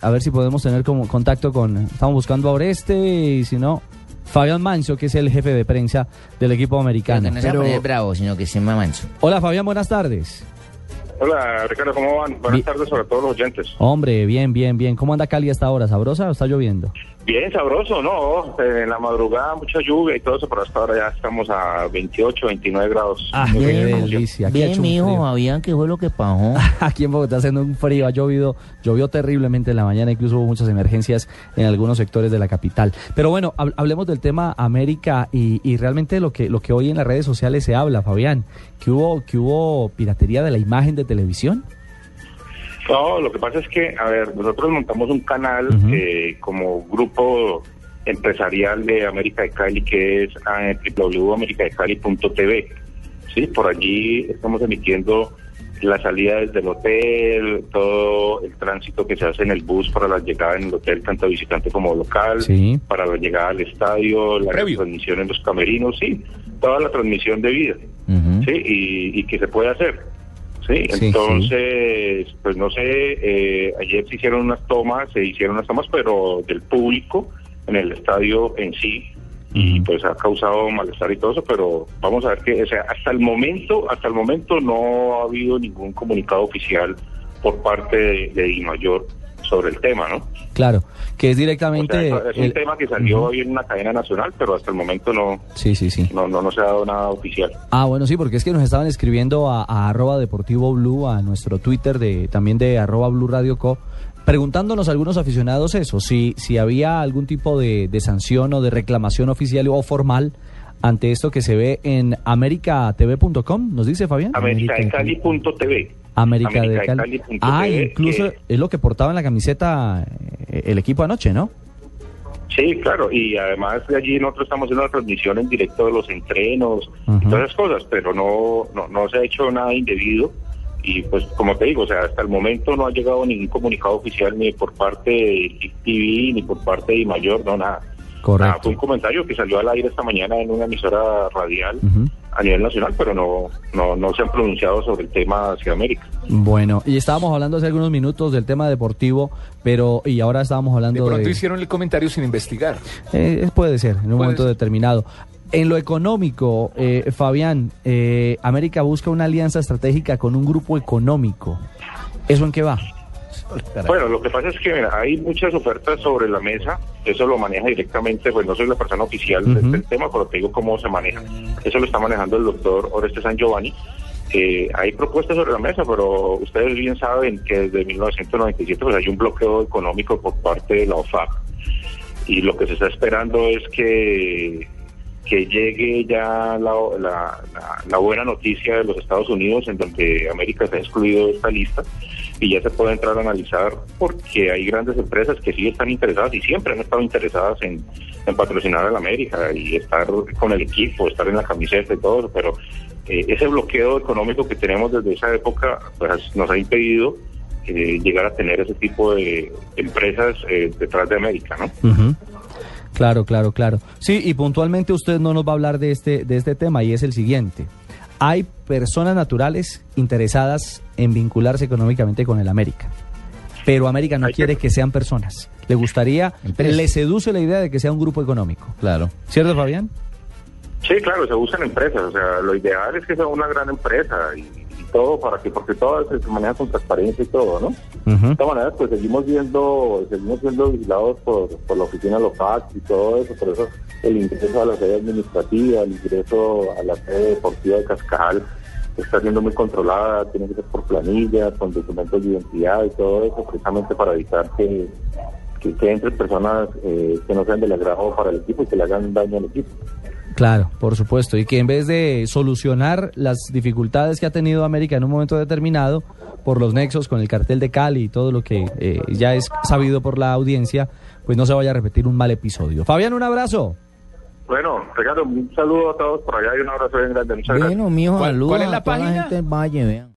a ver si podemos tener como contacto con, estamos buscando a Oreste y si no, Fabián Manso, que es el jefe de prensa del equipo americano. Pero que no se va a poner bravo, sino que se llama manso. Hola Fabián, buenas tardes. Hola, Ricardo, ¿cómo van? Buenas Bien. tardes sobre todos los oyentes. Hombre, bien, bien, bien. ¿Cómo anda Cali hasta ahora? ¿Sabrosa o está lloviendo? Bien, sabroso, ¿no? Eh, En la madrugada mucha lluvia y todo eso, pero hasta ahora ya estamos a 28, 29 grados. Ah, Muy qué bien, como delicia. Aquí Bien, mijo. Fabián, ¿qué fue lo que pasó? Aquí en Bogotá haciendo un frío, ha llovido, llovió terriblemente en la mañana, incluso hubo muchas emergencias en algunos sectores de la capital. Pero bueno, hab- hablemos del tema América y, y realmente lo que, lo que hoy en las redes sociales se habla, Fabián, que hubo, que hubo piratería de la imagen de televisión. No, lo que pasa es que, a ver, nosotros montamos un canal eh, como grupo empresarial de América de Cali, que es eh, www.americadecali.tv. Sí, por allí estamos emitiendo la salida desde el hotel, todo el tránsito que se hace en el bus para la llegada en el hotel, tanto visitante como local, Sí. para la llegada al estadio, la transmisión en los camerinos, sí, toda la transmisión de vida. ¿sí? Y, y que se puede hacer. ¿Sí? Sí, Entonces, pues no sé, eh, ayer se hicieron unas tomas, se hicieron unas tomas, pero del público en el estadio en sí, y pues ha causado malestar y todo eso, pero vamos a ver que, o sea, hasta el momento, hasta el momento no ha habido ningún comunicado oficial por parte de, de sobre el tema, ¿no? Claro, que es O directamente... sea, es un el- tema que salió hoy en una cadena nacional, pero hasta el momento no, Sí, sí, sí. no, no, no se ha dado nada oficial. Ah, bueno, sí, porque es que nos estaban escribiendo a, a arroba deportivo blue, a nuestro Twitter de también de arroba blue radio co, preguntándonos algunos aficionados eso, si, si había algún tipo de, de sanción o de reclamación oficial o formal ante esto que se ve en americatv.com, nos dice Fabián. americadecali.tv. América de Cali. Ah, incluso que- es lo que portaba en la camiseta eh, el equipo anoche, ¿no? Sí, claro, y además de allí nosotros estamos haciendo la transmisión en directo de los entrenos, Ujú. y todas esas cosas, pero no, no, no se ha hecho nada indebido. Y pues como te digo, o sea, hasta el momento no ha llegado ningún comunicado oficial ni por parte de TV ni por parte de Mayor, no nada. Correcto. Nada, fue un comentario que salió al aire esta mañana en una emisora radial a nivel nacional, pero no, no, no se han pronunciado sobre el tema hacia América. Bueno, y estábamos hablando hace algunos minutos del tema deportivo, pero y ahora estábamos De hablando pronto de... hicieron el comentario sin investigar. Eh, puede ser, en un Puede momento ser. determinado. En lo económico, eh, Fabián, eh, América busca una alianza estratégica con un grupo económico. ¿Eso en qué va? Bueno, lo que pasa es que mira, hay muchas ofertas sobre la mesa, eso lo maneja directamente, pues no soy la persona oficial del tema, pero te digo cómo se maneja. Eso lo está manejando el doctor Oreste San Giovanni. Eh, hay propuestas sobre la mesa, pero ustedes bien saben que desde 1997 pues hay un bloqueo económico por parte de la OFAC y lo que se está esperando es que que llegue ya la, la- buena noticia de los Estados Unidos en donde América está excluido de esta lista y ya se puede entrar a analizar porque hay grandes empresas que sí están interesadas y siempre han estado interesadas en, en patrocinar a la América y estar con el equipo, estar en la camiseta y todo pero eh, ese bloqueo económico que tenemos desde esa época pues, nos ha impedido eh, llegar a tener ese tipo de empresas eh, detrás de América, ¿no? Claro, claro, claro. Sí, y puntualmente usted no nos va a hablar de este, de este tema y es el siguiente. Hay personas naturales interesadas en vincularse económicamente con el América, pero América no Hay que- quiere que sean personas. Le gustaría, le seduce la idea de que sea un grupo económico. Claro. ¿Cierto, Fabián? Sí, claro, se usan empresas, o sea, lo ideal es que sea una gran empresa y todo para que, porque todo se maneja con transparencia y todo, ¿no? De todas maneras, pues seguimos viendo, seguimos siendo vigilados por, por la oficina local y todo eso, por eso el ingreso a la sede administrativa, el ingreso a la sede deportiva de Cascajal está siendo muy controlada, tiene que ser por planilla, con documentos de identidad y todo eso, precisamente para evitar que, que, que entren personas eh, que no sean del agrado para el equipo y que le hagan daño al equipo. Claro, por supuesto. Y que en vez de solucionar las dificultades que ha tenido América en un momento determinado, por los nexos con el cartel de Cali y todo lo que eh, ya es sabido por la audiencia, pues no se vaya a repetir un mal episodio. Fabián, un abrazo. Bueno, Ricardo, un saludo a todos por allá y un abrazo bien grande. Muchas gracias. Bueno, mijo, ¿Cuál- saludos cuál es la a toda página? gente del Valle, vean.